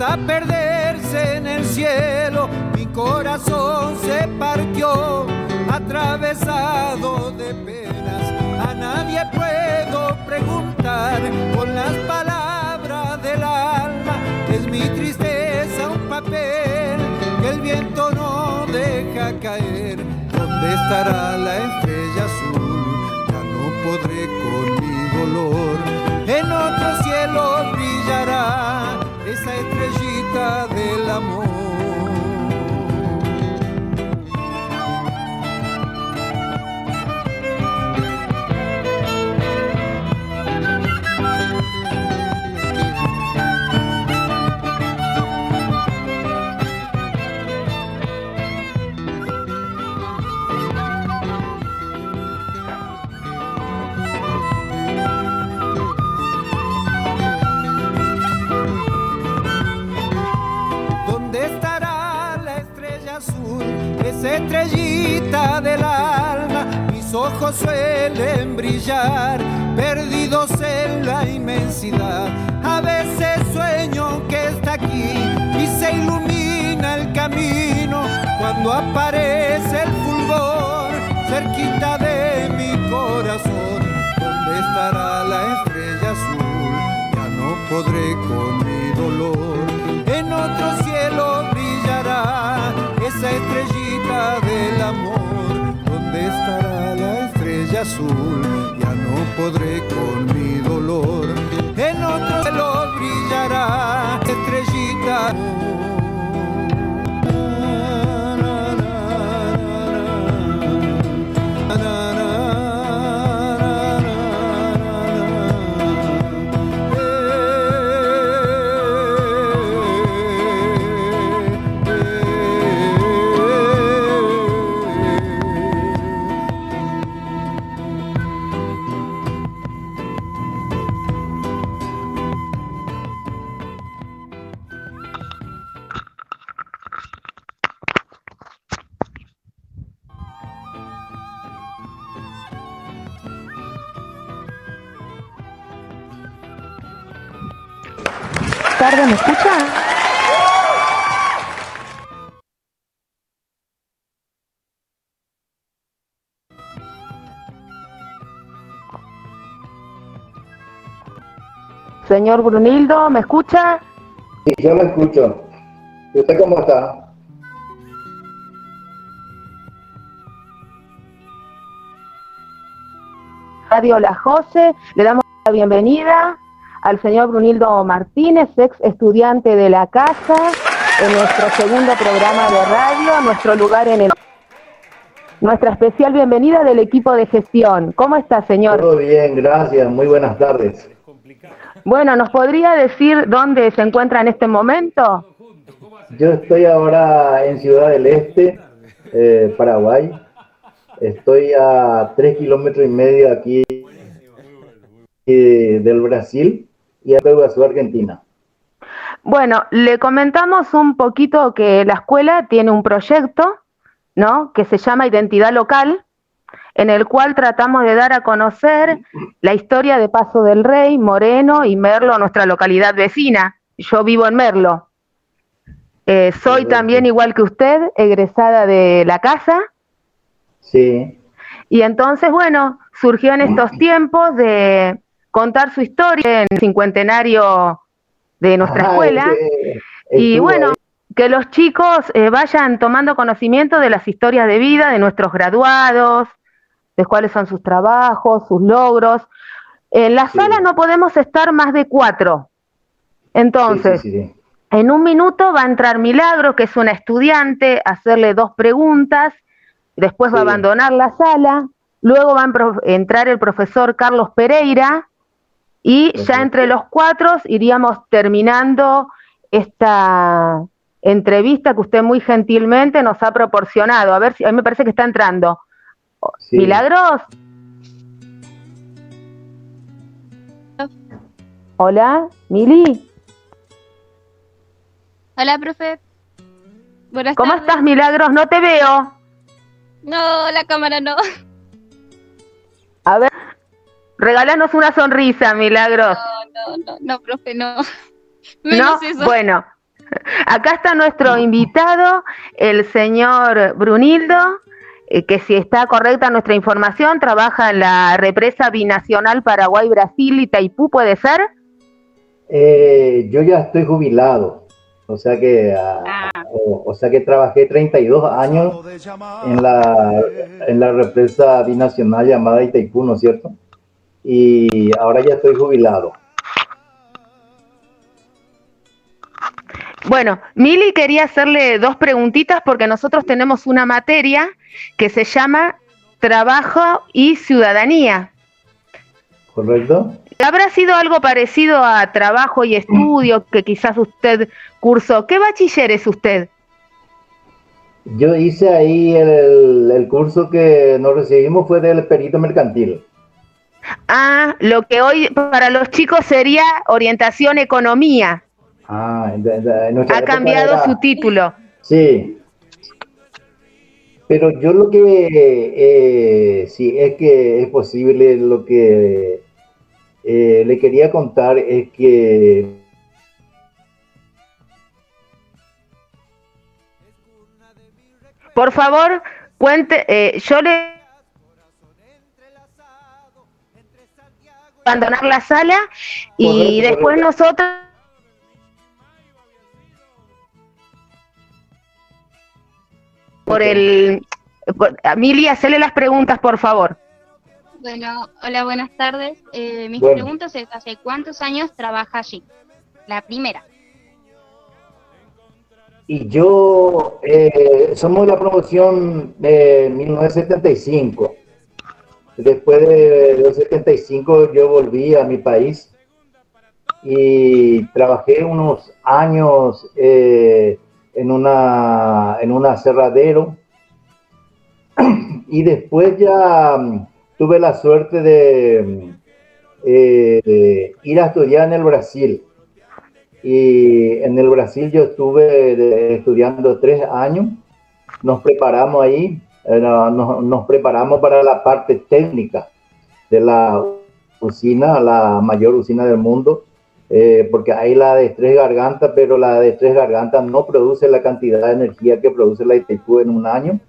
hasta perderse en el cielo. Mi corazón se partió, atravesado de penas. A nadie puedo preguntar con las palabras del alma. Es mi tristeza un papel que el viento no deja caer. ¿Dónde estará la estrella azul? Ya no podré con mi dolor. En otro cielo brillará esa estrellita del amor. Esa estrellita del alma. Mis ojos suelen brillar, perdidos en la inmensidad. A veces sueño que está aquí y se ilumina el camino cuando aparece el fulgor cerquita de mi corazón. ¿Dónde estará la estrella azul? Ya no podré con mi dolor. Azul? Ya no podré con mi dolor. En otro cielo brillará estrellita. Señor Brunildo, ¿me escucha? Sí, yo lo escucho. ¿Y usted cómo está? Radio La Jose, le damos la bienvenida al señor Brunildo Martínez, ex estudiante de la casa, en nuestro segundo programa de radio, nuestro lugar en el... Nuestra especial bienvenida del equipo de gestión. ¿Cómo está, señor? Todo bien, gracias. Muy buenas tardes. Bueno, ¿nos podría decir dónde se encuentra en este momento? Yo estoy ahora en Ciudad del Este, eh, Paraguay. Estoy a tres kilómetros y medio aquí eh, del Brasil y a su Argentina. Bueno, le comentamos un poquito que la escuela tiene un proyecto, ¿no? Que se llama Identidad Local, en el cual tratamos de dar a conocer la historia de Paso del Rey, Moreno y Merlo, nuestra localidad vecina. Yo vivo en Merlo. Eh, soy también, igual que usted, egresada de la casa. Sí. Y entonces, bueno, surgió en estos tiempos de contar su historia en el cincuentenario de nuestra Ajá, escuela. Y bueno, que los chicos eh, vayan tomando conocimiento de las historias de vida de nuestros graduados, de cuáles son sus trabajos, sus logros. En la Sí. sala no podemos estar más de cuatro. Entonces, en un minuto va a entrar Milagro, que es una estudiante, hacerle dos preguntas, después va a abandonar la sala, luego va a entrar el profesor Carlos Pereira, y ya entre los cuatro iríamos terminando esta entrevista que usted muy gentilmente nos ha proporcionado. A ver si a mí me parece que está entrando. Milagros. Hola, Mili. Hola, profe. Buenas ¿Cómo estás, Milagros? No te veo. No, la cámara no. A ver, regálanos una sonrisa, Milagros. No, no, no, no, profe, no. Menos ¿No? Bueno, acá está nuestro invitado, el señor Brunildo, eh, que si está correcta nuestra información, trabaja en la represa binacional Paraguay-Brasil y Taipú, ¿puede ser? Eh, yo ya estoy jubilado, o sea que, ah, ah. o, sea que trabajé 32 años en la, en la represa binacional llamada Itaipú, ¿no es cierto? Y ahora ya estoy jubilado. Bueno, Mili quería hacerle dos preguntitas porque nosotros tenemos una materia que se llama Trabajo y Ciudadanía. ¿Correcto? ¿Habrá sido algo parecido a trabajo y estudio que quizás usted cursó? ¿Qué bachiller es usted? Yo hice ahí el, curso que nos recibimos fue del perito mercantil. Ah, lo que hoy para los chicos sería orientación economía. Ah, ha cambiado su título. Sí. Pero yo lo que eh, sí es que es posible lo que eh, le quería contar es que por favor cuente eh, yo le abandonar la sala y después nosotros por el Emilia, hacele las preguntas por favor bueno, hola, buenas tardes. Eh, mis preguntas es, ¿hace cuántos años trabaja allí? La primera. Y yo, eh, somos la promoción de 1975. Después de los 75 yo volví a mi país y trabajé unos años eh, en, una, en un aserradero y después ya tuve la suerte de, eh, ir a estudiar en el Brasil. Y en el Brasil yo estuve estudiando tres años. Nos preparamos ahí, eh, nos, preparamos para la parte técnica de la usina, la mayor usina del mundo, eh, porque hay la de tres gargantas, pero la de tres gargantas no produce la cantidad de energía que produce la Itaipú en un año.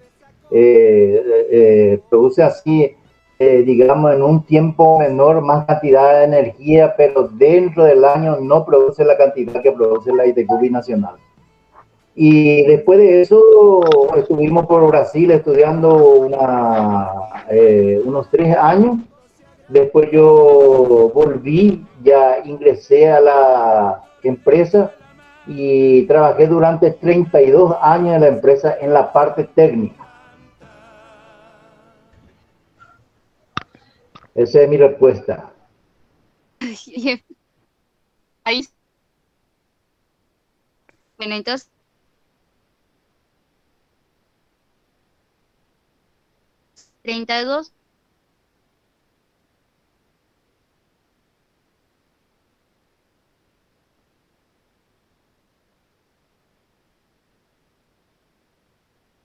produce así eh, digamos, en un tiempo menor, más cantidad de energía, pero dentro del año no produce la cantidad que produce la ITQ nacional. Y después de eso estuvimos por Brasil estudiando una, eh, unos tres años. Después yo volví, ya ingresé a la empresa y trabajé durante 32 años en la empresa en la parte técnica. Esa es mi respuesta. Ahí. Bueno, entonces. ¿32?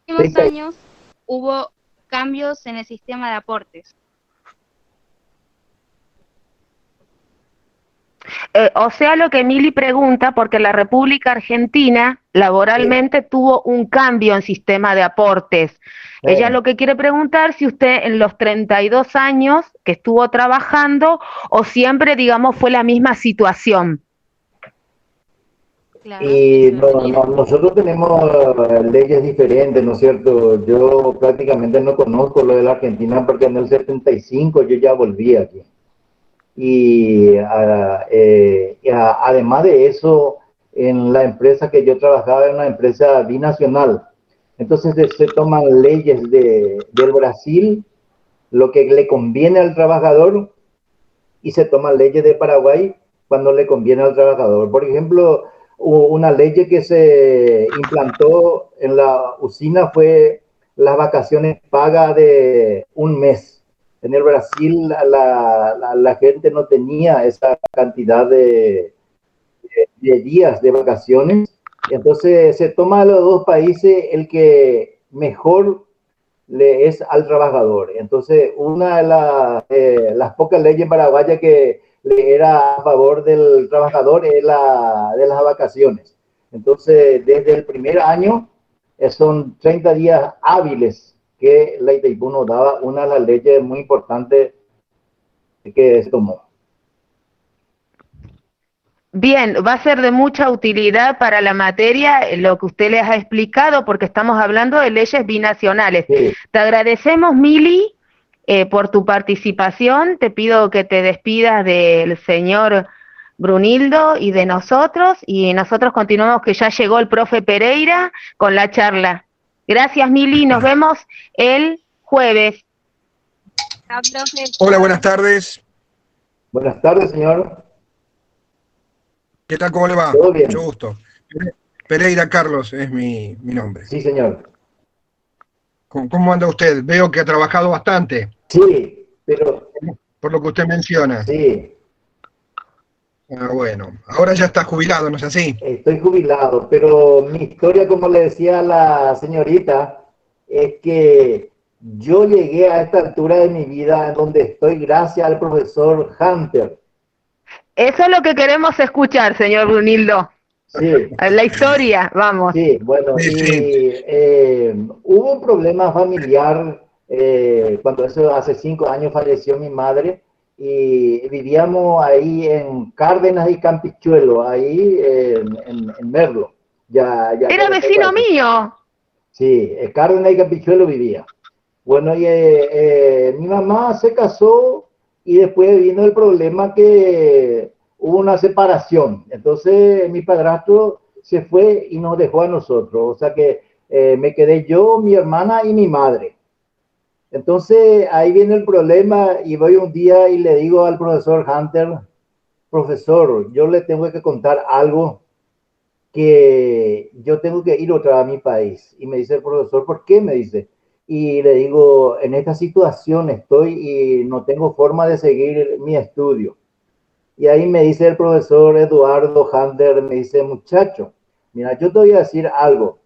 Últimos años hubo cambios en el sistema de aportes. Eh, o sea, lo que Mili pregunta, porque la República Argentina laboralmente tuvo un cambio en sistema de aportes. Ella lo que quiere preguntar si usted en los 32 años que estuvo trabajando o siempre, digamos, fue la misma situación. Y nosotros tenemos eh, leyes diferentes, ¿no es cierto? Yo prácticamente no conozco lo de la Argentina porque en el 75 yo ya volví aquí y ah, eh, además de eso, en la empresa que yo trabajaba, en una empresa binacional. Entonces se toman leyes de, del Brasil, lo que le conviene al trabajador, y se toman leyes de Paraguay cuando le conviene al trabajador. Por ejemplo, una ley que se implantó en la usina fue las vacaciones pagas de un mes. En el Brasil la, la, gente no tenía esa cantidad de, días de vacaciones. Entonces se toma a los dos países el que mejor le es al trabajador. Entonces una de las pocas leyes paraguayas que le era a favor del trabajador es la de las vacaciones. Entonces desde el primer año eh, son 30 días hábiles que la Itaipú nos daba, una de las leyes muy importantes que se tomó. Bien, va a ser de mucha utilidad para la materia lo que usted les ha explicado, porque estamos hablando de leyes binacionales. Te agradecemos, Mili, eh, por tu participación. Te pido que te despidas del señor Brunildo y de nosotros, y nosotros continuamos que ya llegó el profe Pereira con la charla. Gracias, Mili, nos vemos el jueves. Hola, buenas tardes. Buenas tardes, señor. ¿Qué tal? ¿Cómo le va? Mucho gusto. Pereira Carlos es mi, nombre. Sí, señor. ¿Cómo, anda usted? Veo que ha trabajado bastante. Sí, pero... Por lo que usted menciona. Sí, Ah, bueno, ahora ya está jubilado, ¿no es así? Estoy jubilado, pero mi historia, como le decía a la señorita, es que yo llegué a esta altura de mi vida en donde estoy gracias al profesor Hunter. Eso es lo que queremos escuchar, señor Brunildo. Sí. La historia, vamos. Sí, bueno, eh, hubo un problema familiar eh, cuando eso hace cinco años falleció mi madre y vivíamos ahí en Cárdenas y Campichuelo, ahí en, Merlo. Ya, ya Era vecino mío. Sí, en Cárdenas y Campichuelo vivía. Bueno, y eh, eh, mi mamá se casó y después vino el problema que hubo una separación. Entonces mi padrastro se fue y nos dejó a nosotros. O sea que eh, me quedé yo, mi hermana y mi madre. Entonces ahí viene el problema y voy un día y le digo al profesor Hunter, profesor, yo le tengo que contar algo que yo tengo que ir otra vez a mi país. Y me dice el profesor, ¿por qué? Me dice. Y le digo, en esta situación estoy y no tengo forma de seguir mi estudio. Y ahí me dice el profesor Eduardo Hunter, me dice, muchacho, mira, yo te voy a decir algo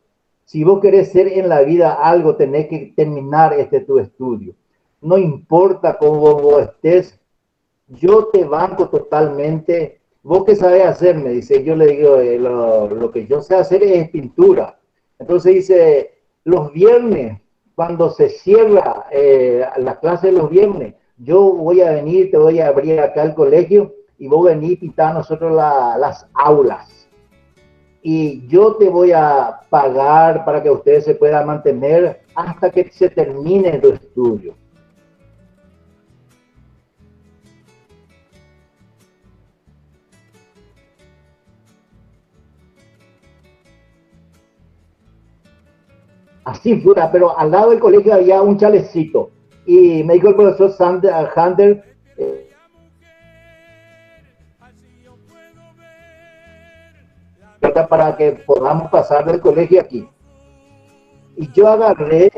si vos querés ser en la vida algo, tenés que terminar este tu estudio. No importa cómo vos estés, yo te banco totalmente. ¿Vos qué sabés hacer? Me dice, yo le digo, eh, lo, que yo sé hacer es pintura. Entonces dice, los viernes, cuando se cierra eh, la clase de los viernes, yo voy a venir, te voy a abrir acá el colegio y vos venís a nosotros las aulas y yo te voy a pagar para que usted se pueda mantener hasta que se termine tu estudio. Así fuera, pero al lado del colegio había un chalecito. Y me dijo el profesor Sander, Hunter, para que podamos pasar del colegio aquí. Y yo agarré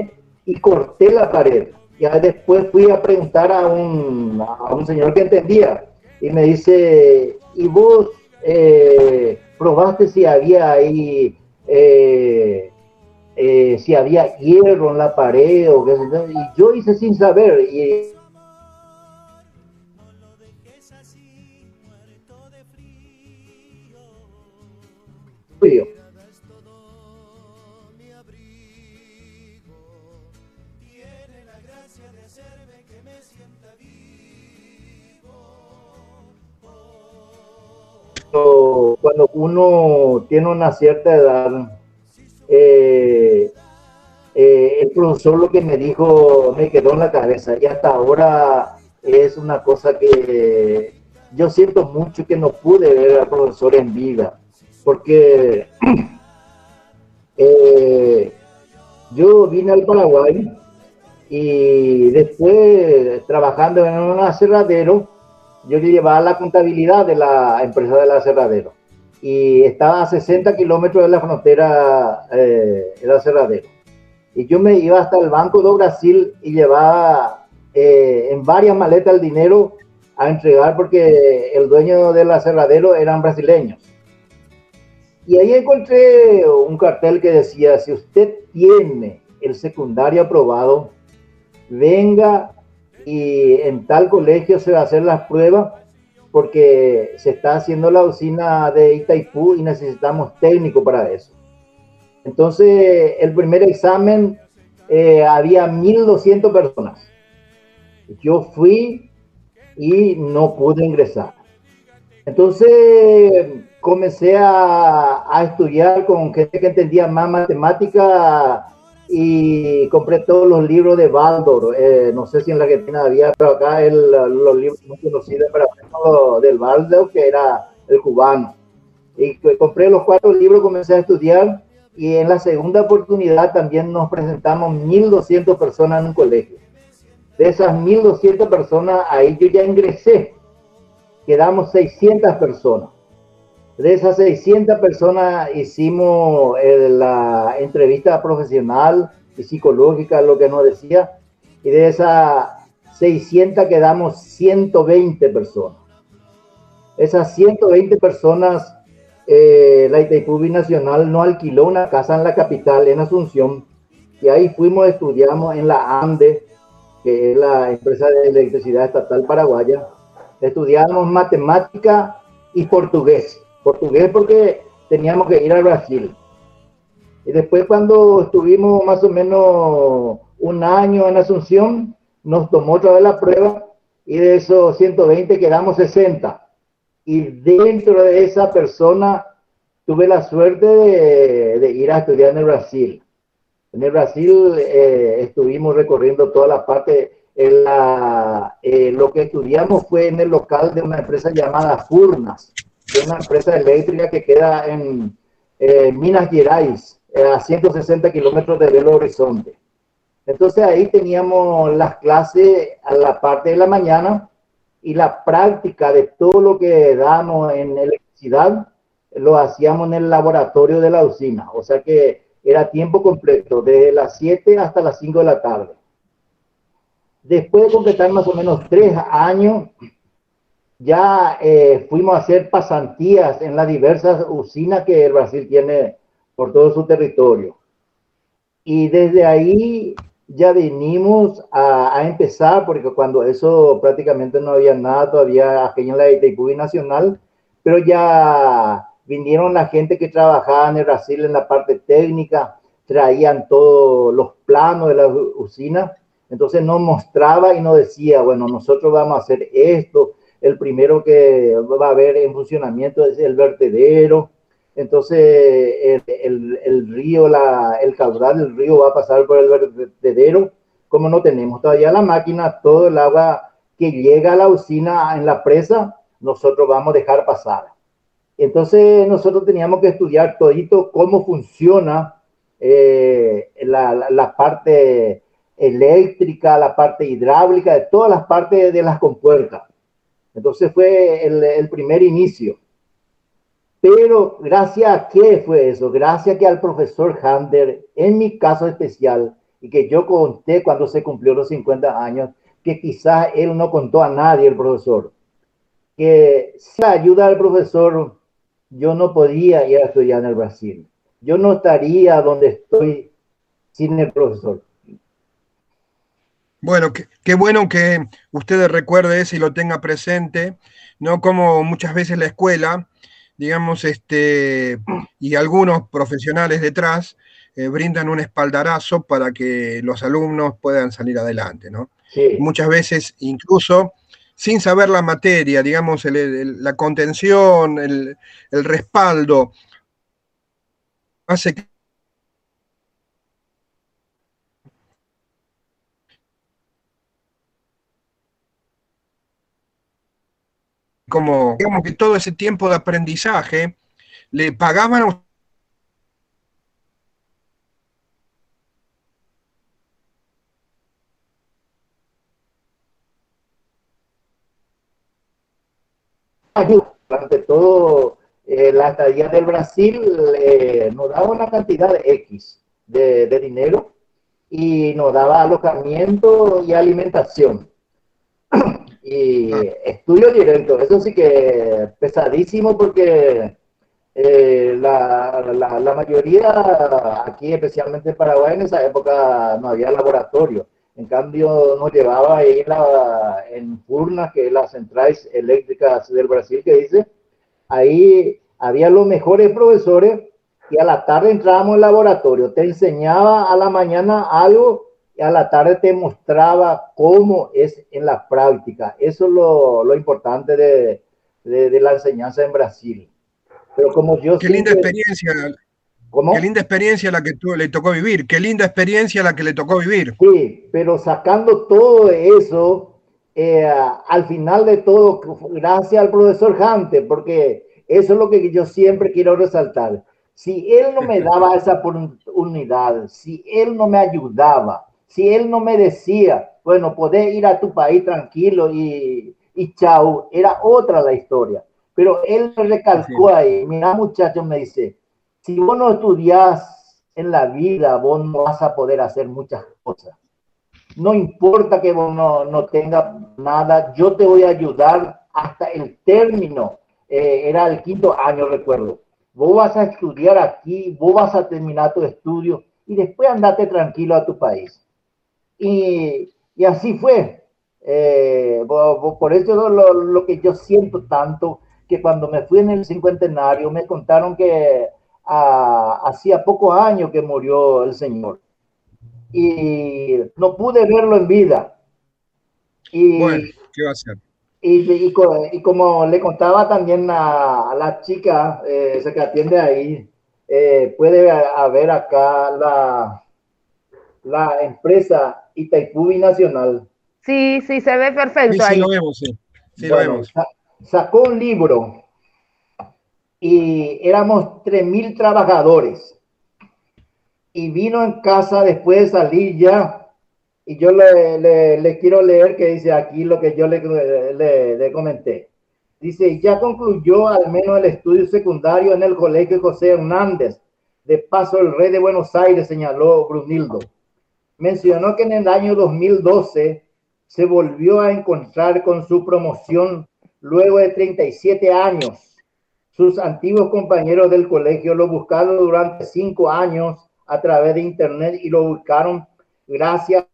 y corté la pared. Ya después fui a preguntar a un, a un señor que entendía y me dice, ¿y vos eh, probaste si había ahí, eh, eh, si había hierro en la pared o qué Y yo hice sin saber. Y Cuando uno tiene una cierta edad, eh, eh, el profesor lo que me dijo me quedó en la cabeza y hasta ahora es una cosa que yo yo siento mucho que no pude ver al profesor en vida, porque eh, yo vine al Paraguay y después trabajando en un aserradero, yo le llevaba la contabilidad de la empresa del aserradero y estaba a 60 kilómetros de la frontera eh, el aserradero. Y yo me iba hasta el Banco de Brasil y llevaba eh, en varias maletas el dinero a entregar porque el dueño del aserradero eran brasileños. Y ahí encontré un cartel que decía, si usted tiene el secundario aprobado, venga y en tal colegio se va a hacer las pruebas porque se está haciendo la usina de Itaipú y necesitamos técnico para eso. Entonces, el primer examen eh, había 1.200 personas. Yo fui y no pude ingresar. Entonces, comencé a, a estudiar con gente que entendía más matemática y compré todos los libros de Baldor. Eh, no sé si en la Argentina había, pero acá el, los libros muy conocidos para del Baldor, que era el cubano. Y compré los cuatro libros, comencé a estudiar y en la segunda oportunidad también nos presentamos 1.200 personas en un colegio. De esas 1.200 personas, ahí yo ya ingresé. Quedamos 600 personas. De esas 600 personas hicimos eh, la entrevista profesional y psicológica, lo que nos decía, y de esas 600 quedamos 120 personas. Esas 120 personas, eh, la Itaipú Nacional no alquiló una casa en la capital, en Asunción, y ahí fuimos, estudiamos en la ANDE, que es la empresa de electricidad estatal paraguaya, estudiamos matemática y portugués portugués porque teníamos que ir a Brasil. Y después cuando estuvimos más o menos un año en Asunción, nos tomó otra vez la prueba y de esos 120 quedamos 60. Y dentro de esa persona tuve la suerte de, ir a estudiar en el Brasil. En el Brasil eh, estuvimos recorriendo toda la parte, en la, eh, lo que estudiamos fue en el local de una empresa llamada Furnas es una empresa eléctrica que queda en eh, Minas Gerais, eh, a 160 kilómetros de Belo Horizonte. Entonces ahí teníamos las clases a la parte de la mañana y la práctica de todo lo que damos en electricidad lo hacíamos en el laboratorio de la usina. O sea que era tiempo completo, desde las 7 hasta las 5 de la tarde. Después de completar más o menos tres años, ya eh, fuimos a hacer pasantías en las diversas usinas que el Brasil tiene por todo su territorio. Y desde ahí ya vinimos a, empezar, porque cuando eso prácticamente no había nada todavía aquí en la Itaipú Nacional, pero ya vinieron la gente que trabajaba en el Brasil en la parte técnica, traían todos los planos de la usina, entonces nos mostraba y nos decía, bueno, nosotros vamos a hacer esto, el primero que va a haber en funcionamiento es el vertedero. Entonces, el, río, la, el caudal del río va a pasar por el vertedero. Como no tenemos todavía la máquina, todo el agua que llega a la usina en la presa, nosotros vamos a dejar pasar. Entonces, nosotros teníamos que estudiar todito cómo funciona eh, la, la, parte eléctrica, la parte hidráulica, de todas las partes de las compuertas. Entonces fue el, primer inicio. Pero gracias a qué fue eso? Gracias a que al profesor Hander, en mi caso especial, y que yo conté cuando se cumplió los 50 años, que quizás él no contó a nadie, el profesor, que sin la ayuda del profesor yo no podía ir a estudiar en el Brasil. Yo no estaría donde estoy sin el profesor. Bueno, qué, bueno que usted recuerde eso y lo tenga presente, ¿no? Como muchas veces la escuela, digamos, este, y algunos profesionales detrás eh, brindan un espaldarazo para que los alumnos puedan salir adelante, ¿no? Muchas veces, incluso sin saber la materia, digamos, la contención, el, el respaldo, hace que como, digamos que todo ese tiempo de aprendizaje le pagaban a Durante todo eh, la estadía del Brasil eh, nos daba una cantidad de X de, de dinero y nos daba alojamiento y alimentación y ah. estudio directo. Eso sí que pesadísimo porque eh, la, la, la, mayoría aquí, especialmente en Paraguay, en esa época no había laboratorio. En cambio, nos llevaba ahí en, la, en Furna, que es las centrales eléctricas del Brasil, que dice, ahí había los mejores profesores y a la tarde entrábamos al laboratorio. Te enseñaba a la mañana algo a la tarde te mostraba cómo es en la práctica. Eso es lo, lo importante de, de, la enseñanza en Brasil. Pero como yo Qué linda experiencia. ¿Cómo? Qué linda experiencia la que tú, le tocó vivir. Qué linda experiencia la que le tocó vivir. Sí, pero sacando todo eso, eh, al final de todo, gracias al profesor Hante, porque eso es lo que yo siempre quiero resaltar. Si él no me daba esa oportunidad, si él no me ayudaba, si él no me decía, bueno, podés ir a tu país tranquilo y, y chao, era otra la historia. Pero él recalcó ahí, mira muchacho, me dice, si vos no estudias en la vida, vos no vas a poder hacer muchas cosas. No importa que vos no, no tengas nada, yo te voy a ayudar hasta el término. Eh, era el quinto año, recuerdo. Vos vas a estudiar aquí, vos vas a terminar tu estudio y después andate tranquilo a tu país. Y, y así fue. Eh, por, eso lo, lo, que yo siento tanto, que cuando me fui en el cincuentenario me contaron que hacía pocos años que murió el Señor. Y no pude verlo en vida. Y, bueno, ¿qué va a hacer? Y, y, y, como le contaba también a, la chica eh, esa que atiende ahí, eh, puede haber acá la, la empresa Itaipú Nacional. Sí, sí, se ve perfecto. Sí, ahí. sí lo vemos, sí. sí lo vemos. Sacó un libro y éramos 3.000 trabajadores. Y vino en casa después de salir ya. Y yo le, le, quiero leer que dice aquí lo que yo le, le, le comenté. Dice, ya concluyó al menos el estudio secundario en el Colegio José Hernández. De paso, el rey de Buenos Aires, señaló Brunildo mencionó que en el año 2012 se volvió a encontrar con su promoción luego de 37 años. Sus antiguos compañeros del colegio lo buscaron durante cinco años a través de internet y lo buscaron gracias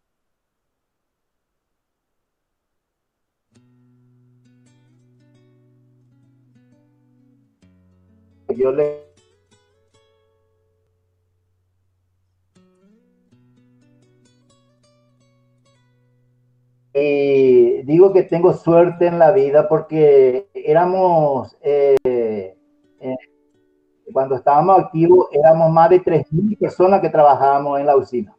Y digo que tengo suerte en la vida porque éramos, eh, eh, cuando estábamos activos, éramos más de 3.000 personas que trabajábamos en la usina.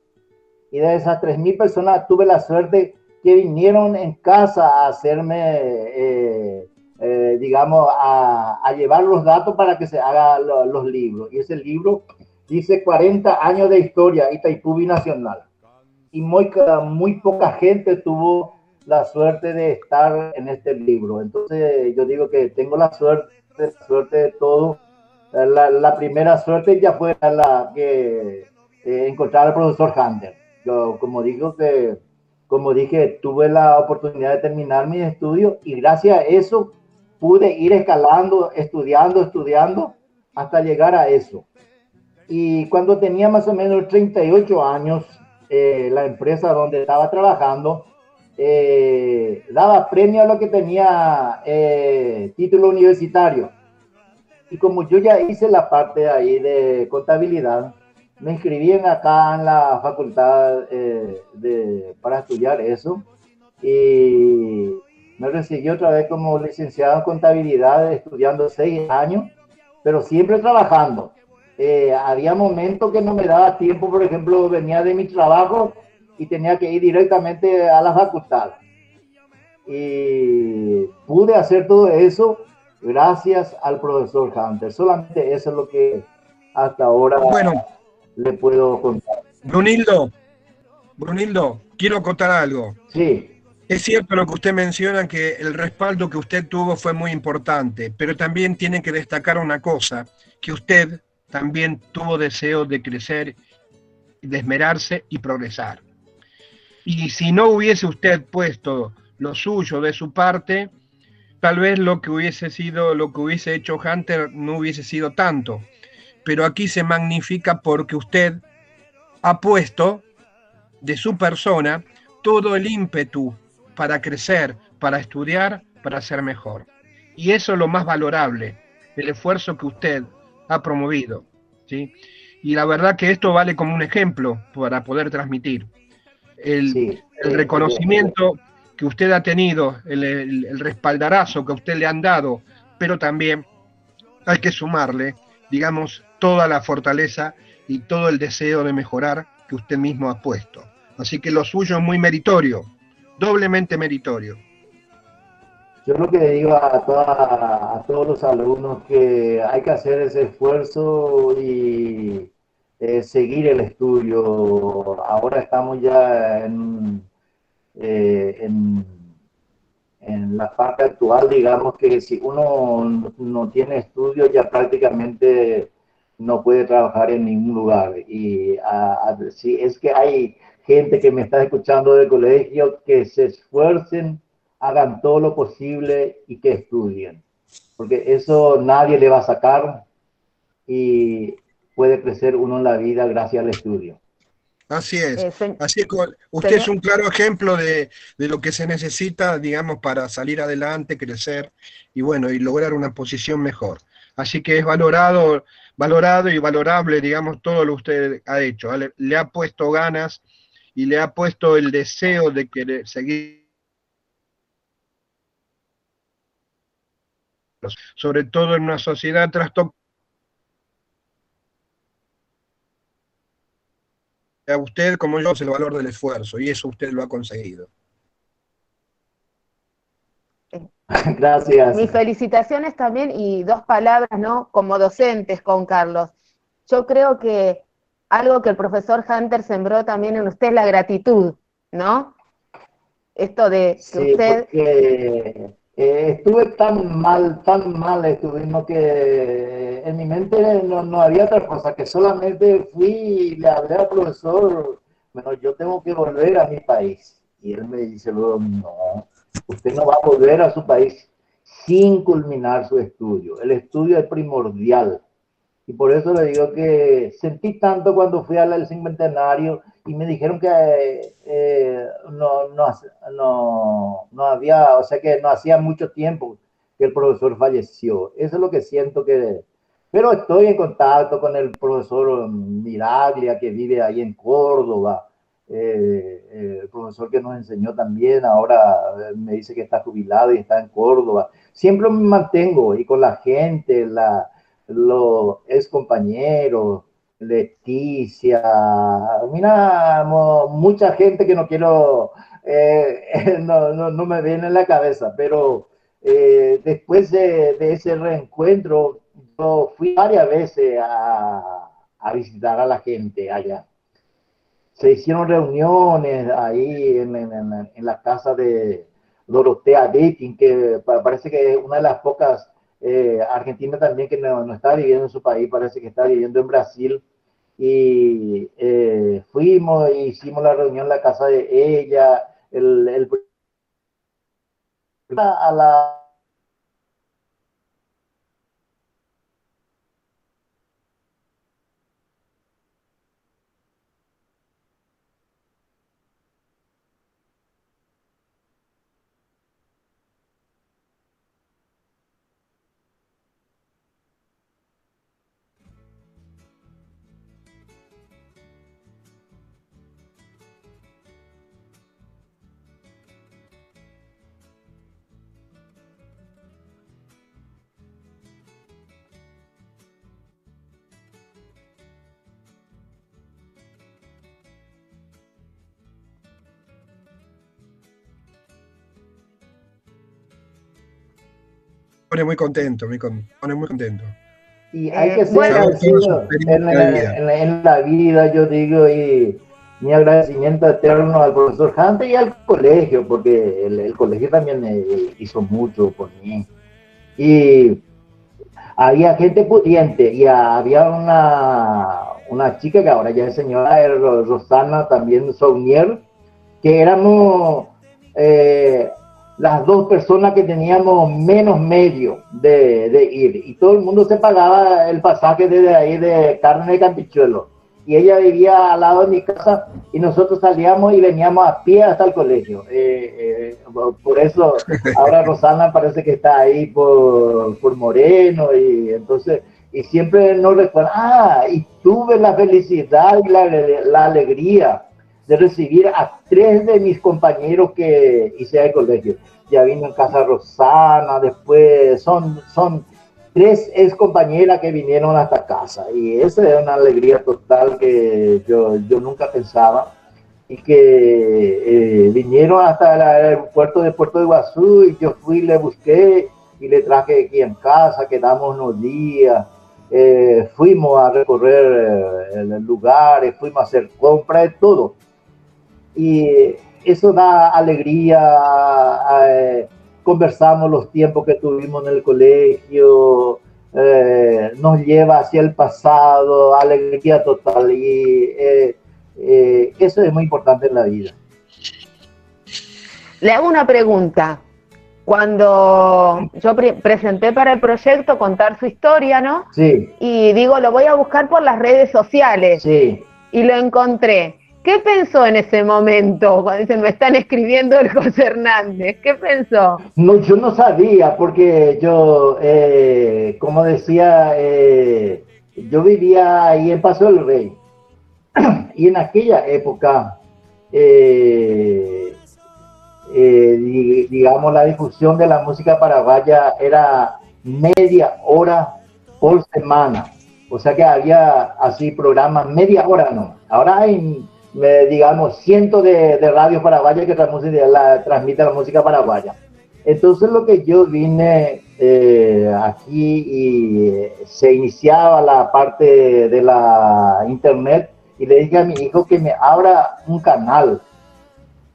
Y de esas 3.000 personas tuve la suerte que vinieron en casa a hacerme, eh, digamos, a, a, llevar los datos para que se hagan los libros. Y ese libro dice 40 años de historia, Itaipú Nacional y muy, muy poca gente tuvo la suerte de estar en este libro. Entonces yo digo que tengo la suerte, la suerte de todo. La, la, primera suerte ya fue la que eh, encontrar al profesor Hunter. Yo, como digo que, como dije, tuve la oportunidad de terminar mi estudio y gracias a eso pude ir escalando, estudiando, estudiando hasta llegar a eso. Y cuando tenía más o menos 38 años, eh, la empresa donde estaba trabajando eh, daba premio a lo que tenía eh, título universitario. Y como yo ya hice la parte ahí de contabilidad, me inscribí en acá en la facultad de, para estudiar eso y me recibí otra vez como licenciado en contabilidad estudiando seis años, pero siempre trabajando. Eh, había momentos que no me daba tiempo, por ejemplo, venía de mi trabajo y tenía que ir directamente a la facultad. y pude hacer todo eso gracias al profesor Hunter. Solamente eso es lo que hasta ahora le puedo contar. Brunildo, Brunildo, quiero contar algo. Sí. Es cierto lo que usted menciona, que el respaldo que usted tuvo fue muy importante, pero también tiene que destacar una cosa, que usted también tuvo deseo de crecer, de esmerarse y progresar. Y si no hubiese usted puesto lo suyo de su parte, tal vez lo que hubiese sido, lo que hubiese hecho Hunter no hubiese sido tanto. Pero aquí se magnifica porque usted ha puesto de su persona todo el ímpetu para crecer, para estudiar, para ser mejor. Y eso es lo más valorable, el esfuerzo que usted ha promovido. ¿sí? Y la verdad que esto vale como un ejemplo para poder transmitir. El, reconocimiento que usted ha tenido, el, respaldarazo que usted le han dado, pero también hay que sumarle, digamos, toda la fortaleza y todo el deseo de mejorar que usted mismo ha puesto. Así que lo suyo es muy meritorio, doblemente meritorio. Yo lo que digo a, a todos los alumnos que hay que hacer ese esfuerzo y eh, seguir el estudio. Ahora estamos ya en, eh, en, en, la parte actual, digamos que si uno no tiene estudio ya prácticamente no puede trabajar en ningún lugar. Y si es que hay gente que me está escuchando del colegio, que se esfuercen, hagan todo lo posible y que estudien. Porque eso nadie le va a sacar y puede crecer uno en la vida gracias al estudio. Así es. Eh, Así es. Usted es un claro ejemplo de, de, lo que se necesita, digamos, para salir adelante, crecer y bueno, y lograr una posición mejor. Así que es valorado, valorado y valorable, digamos, todo lo que usted ha hecho. Le, ha puesto ganas y le ha puesto el deseo de querer seguir. Sobre todo en una sociedad trastocada a usted como yo es el valor del esfuerzo y eso usted lo ha conseguido. Gracias. Mis felicitaciones también y dos palabras, ¿no? Como docentes con Carlos. Yo creo que algo que el profesor Hunter sembró también en usted es la gratitud, ¿no? Esto de que sí, usted... Porque, eh, estuve tan mal, tan mal estuvimos que en mi mente no, no, había otra cosa, que solamente fui y le hablé al profesor, bueno, yo tengo que volver a mi país. Y él me dice no, Usted no va a volver a su país sin culminar su estudio. El estudio es primordial. Y por eso le digo que sentí tanto cuando fui al cincuentenario y me dijeron que eh, no, no, no, había, o sea que no hacía mucho tiempo que el profesor falleció. Eso es lo que siento que... Pero estoy en contacto con el profesor Miraglia que vive ahí en Córdoba eh, eh, el profesor que nos enseñó también, ahora eh, me dice que está jubilado y está en Córdoba. Siempre me mantengo y con la gente, la, los ex compañeros, Leticia, mira, mucha gente que no quiero, no, no, no, me viene en la cabeza, pero después de, ese reencuentro, yo fui varias veces a, a visitar a la gente allá. Se hicieron reuniones ahí en, en, la casa de Dorotea Dating, que parece que es una de las pocas eh, argentinas también que no, no, está viviendo en su país, parece que está viviendo en Brasil. Y eh, fuimos e hicimos la reunión en la casa de ella, el, el a la pone muy contento, me pone muy contento. Y hay que ser en, en, la vida, yo digo, y mi agradecimiento eterno al profesor Hante y al colegio, porque el, colegio también eh, hizo mucho por mí. Y había gente pudiente y había una, una chica que ahora ya es señora, Rosana también Saunier, que éramos eh, las dos personas que teníamos menos medio de, de, ir y todo el mundo se pagaba el pasaje desde ahí de carne de Campichuelo y ella vivía al lado de mi casa y nosotros salíamos y veníamos a pie hasta el colegio. Eh, eh, por eso ahora Rosana parece que está ahí por, por Moreno y entonces, y siempre nos recuerda, ah, y tuve la felicidad y la, la alegría de recibir a tres de mis compañeros que hice al colegio. Ya vino en casa Rosana, después son, son tres ex compañeras que vinieron hasta casa y esa es una alegría total que yo, yo nunca pensaba y que eh, vinieron hasta el aeropuerto de Puerto de Iguazú y yo fui, le busqué y le traje aquí en casa, quedamos unos días, eh, fuimos a recorrer eh, lugares, fuimos a hacer compras, todo. Y eso da alegría. A, conversamos los tiempos que tuvimos en el colegio, eh, nos lleva hacia el pasado, alegría total y eh, eh, eso es muy importante en la vida. Le hago una pregunta. Cuando yo presenté para el proyecto contar su historia, ¿no? Sí. Y digo, lo voy a buscar por las redes sociales. Sí. Y lo encontré. ¿Qué pensó en ese momento cuando dicen me están escribiendo el José Hernández? ¿Qué pensó? No, yo no sabía porque yo, eh, como decía, eh, yo vivía ahí en Paso del Rey y en aquella época, eh, digamos, la difusión de la música paraguaya era media hora por semana. O sea que había así programas media hora, ¿no? Ahora hay digamos, cientos de, de radios paraguayas que la, transmiten la música paraguaya. Entonces lo que yo vine eh, aquí y eh, se iniciaba la parte de la internet y le dije a mi hijo que me abra un canal.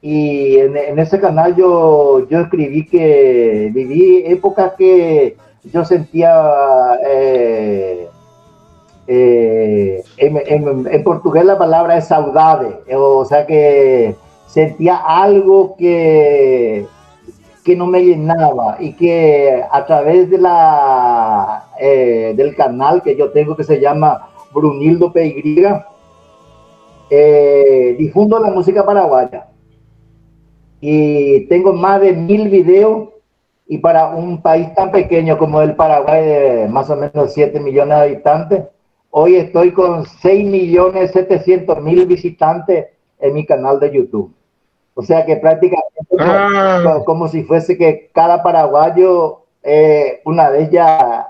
Y en, ese canal yo, yo escribí que viví épocas que yo sentía eh, eh, en, portugués la palabra es saudade, o sea que sentía algo que, que no me llenaba y que a través de la, eh, del canal que yo tengo que se llama Brunildo PY, eh, difundo la música paraguaya. Y tengo más de mil videos y para un país tan pequeño como el Paraguay de más o menos 7 millones de habitantes, Hoy estoy con 6.700.000 visitantes en mi canal de YouTube. O sea que prácticamente ah. como, si fuese que cada paraguayo eh, una vez ya,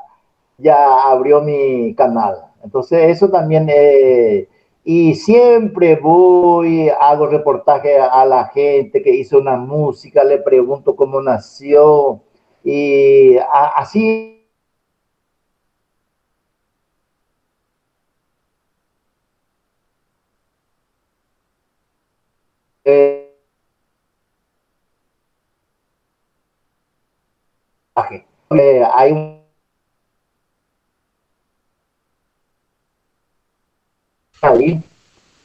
ya abrió mi canal. Entonces eso también, eh, y siempre voy, hago reportaje a la gente que hizo una música, le pregunto cómo nació, y así hay un ahí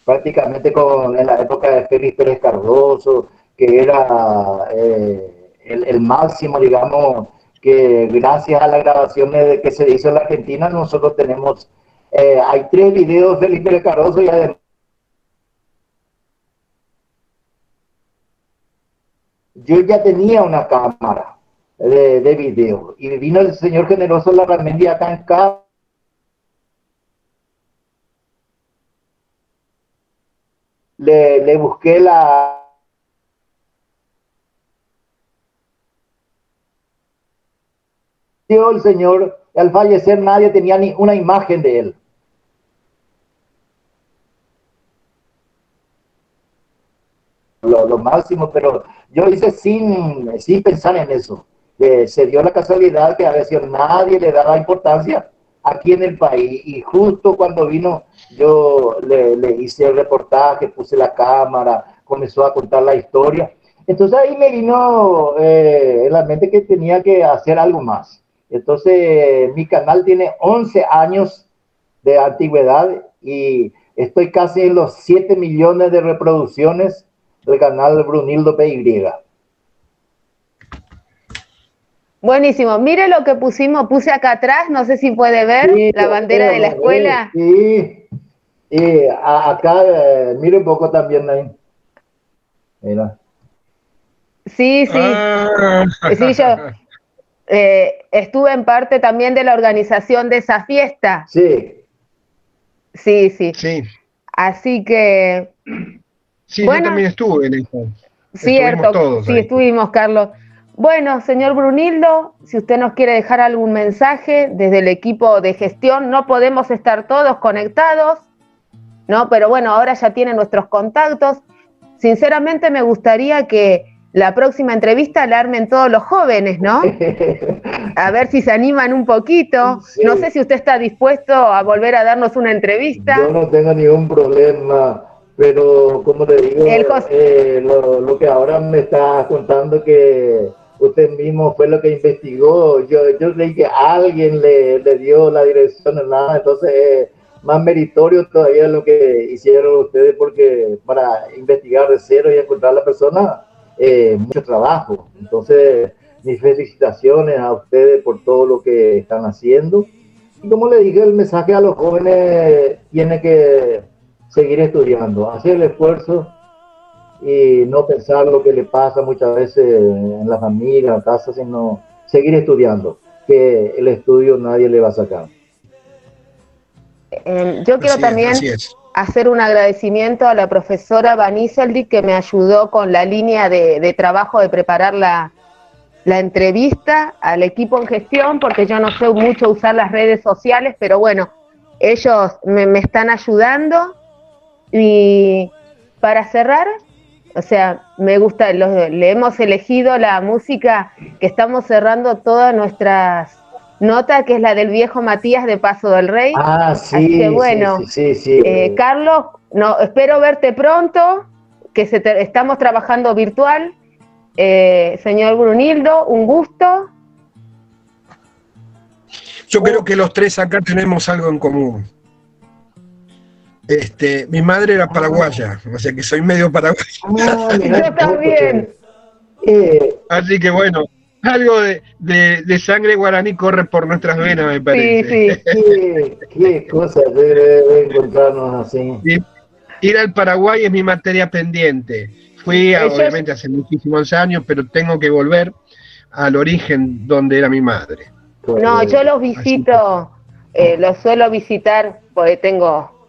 prácticamente con en la época de Félix Pérez Cardoso que era eh, el, máximo digamos que gracias a las grabaciones que se hizo en la Argentina nosotros tenemos eh, hay tres videos de Félix Pérez Cardoso y además yo ya tenía una cámara de, de video y vino el señor generoso la Larramendi acá en casa. Le, le busqué la, el Señor, al fallecer nadie tenía ni una imagen de él. Lo, lo máximo, pero yo hice sin, sin pensar en eso. Se dio la casualidad que a veces nadie le daba importancia aquí en el país y justo cuando vino yo le, hice el reportaje, puse la cámara, comenzó a contar la historia. Entonces ahí me vino eh, en la mente que tenía que hacer algo más. Entonces mi canal tiene 11 años de antigüedad y estoy casi en los 7 millones de reproducciones del canal Brunildo PY. Buenísimo. Mire lo que pusimos, puse acá atrás, no sé si puede ver la bandera de la escuela. Sí, y acá, eh, mire un poco también ahí. Mira. Sí, sí. Ah. Sí, yo eh, estuve en parte también de la organización de esa fiesta. Sí. Sí, sí. Sí. Así que. Sí, yo también estuve en eso. Cierto, sí, estuvimos, Carlos. Bueno, señor Brunildo, si usted nos quiere dejar algún mensaje desde el equipo de gestión, no podemos estar todos conectados, ¿no? Pero bueno, ahora ya tiene nuestros contactos. Sinceramente me gustaría que la próxima entrevista la armen todos los jóvenes, ¿no? A ver si se animan un poquito. No sé si usted está dispuesto a volver a darnos una entrevista. Yo no tengo ningún problema, pero como le digo, eh, lo, lo, que ahora me está contando que usted mismo fue lo que investigó. Yo, yo creí que alguien le, le dio la dirección nada, entonces eh, más meritorio todavía lo que hicieron ustedes porque para investigar de cero y encontrar a la persona, eh, mucho trabajo. Entonces, mis felicitaciones a ustedes por todo lo que están haciendo. Y como le dije, el mensaje a los jóvenes tiene que seguir estudiando, hacer el esfuerzo y no pensar lo que le pasa muchas veces en la familia, en la casa, sino seguir estudiando, que el estudio nadie le va a sacar. Eh, yo quiero también hacer un agradecimiento a la profesora Vaniseldi que me ayudó con la línea de, trabajo de preparar la, entrevista, al equipo en gestión, porque yo no sé mucho usar las redes sociales, pero bueno, ellos me, me están ayudando. Y para cerrar, o sea, me gusta, le hemos elegido la música que estamos cerrando todas nuestras notas, que es la del viejo Matías de Paso del Rey. Ah, sí. Así que bueno, sí, sí, eh, Carlos, no, espero verte pronto, que se estamos trabajando virtual. Eh, señor Brunildo, un gusto. Yo creo que los tres acá tenemos algo en común. Este, mi madre era paraguaya, o sea que soy medio paraguayo. Ah, Yo también. Eh, Así que bueno, algo de, sangre guaraní corre por nuestras venas, me parece. Sí, sí. qué, cosa de, encontrarnos así. Ir al Paraguay es mi materia pendiente. Fui, obviamente, hace muchísimos años, pero tengo que volver al origen donde era mi madre. No, yo los visito, eh, los suelo visitar porque tengo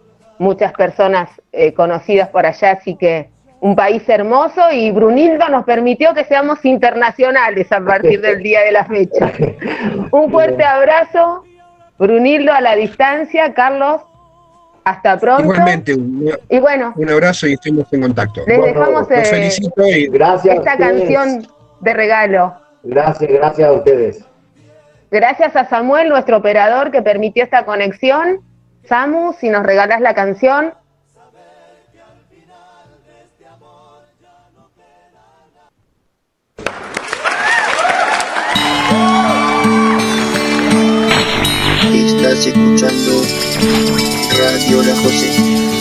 muchas personas eh, conocidas por allá, así que un país hermoso y Brunildo nos permitió que seamos internacionales a partir del día de la fecha. Un fuerte abrazo, Brunildo a la distancia, Carlos, hasta pronto. Igualmente, un, y bueno, un abrazo y estemos en contacto. Les dejamos eh, gracias esta canción de regalo. Gracias, gracias a ustedes. Gracias a Samuel, nuestro operador, que permitió esta conexión. Samu, si nos regalas la canción. Estás escuchando Radio La José.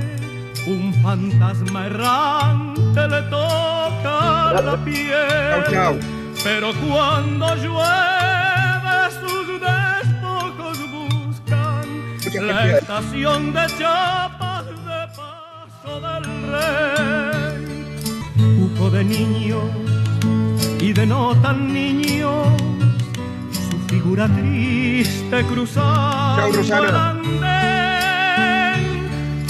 un fantasma errante le toca la piel. Pero cuando llueve sus despojos buscan la estación de chapas de paso del rey. Buco de niños y de no tan niños figura triste andén,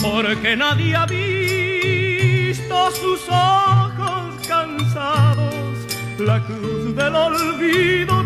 porque nadie ha visto sus ojos cansados, la cruz del olvido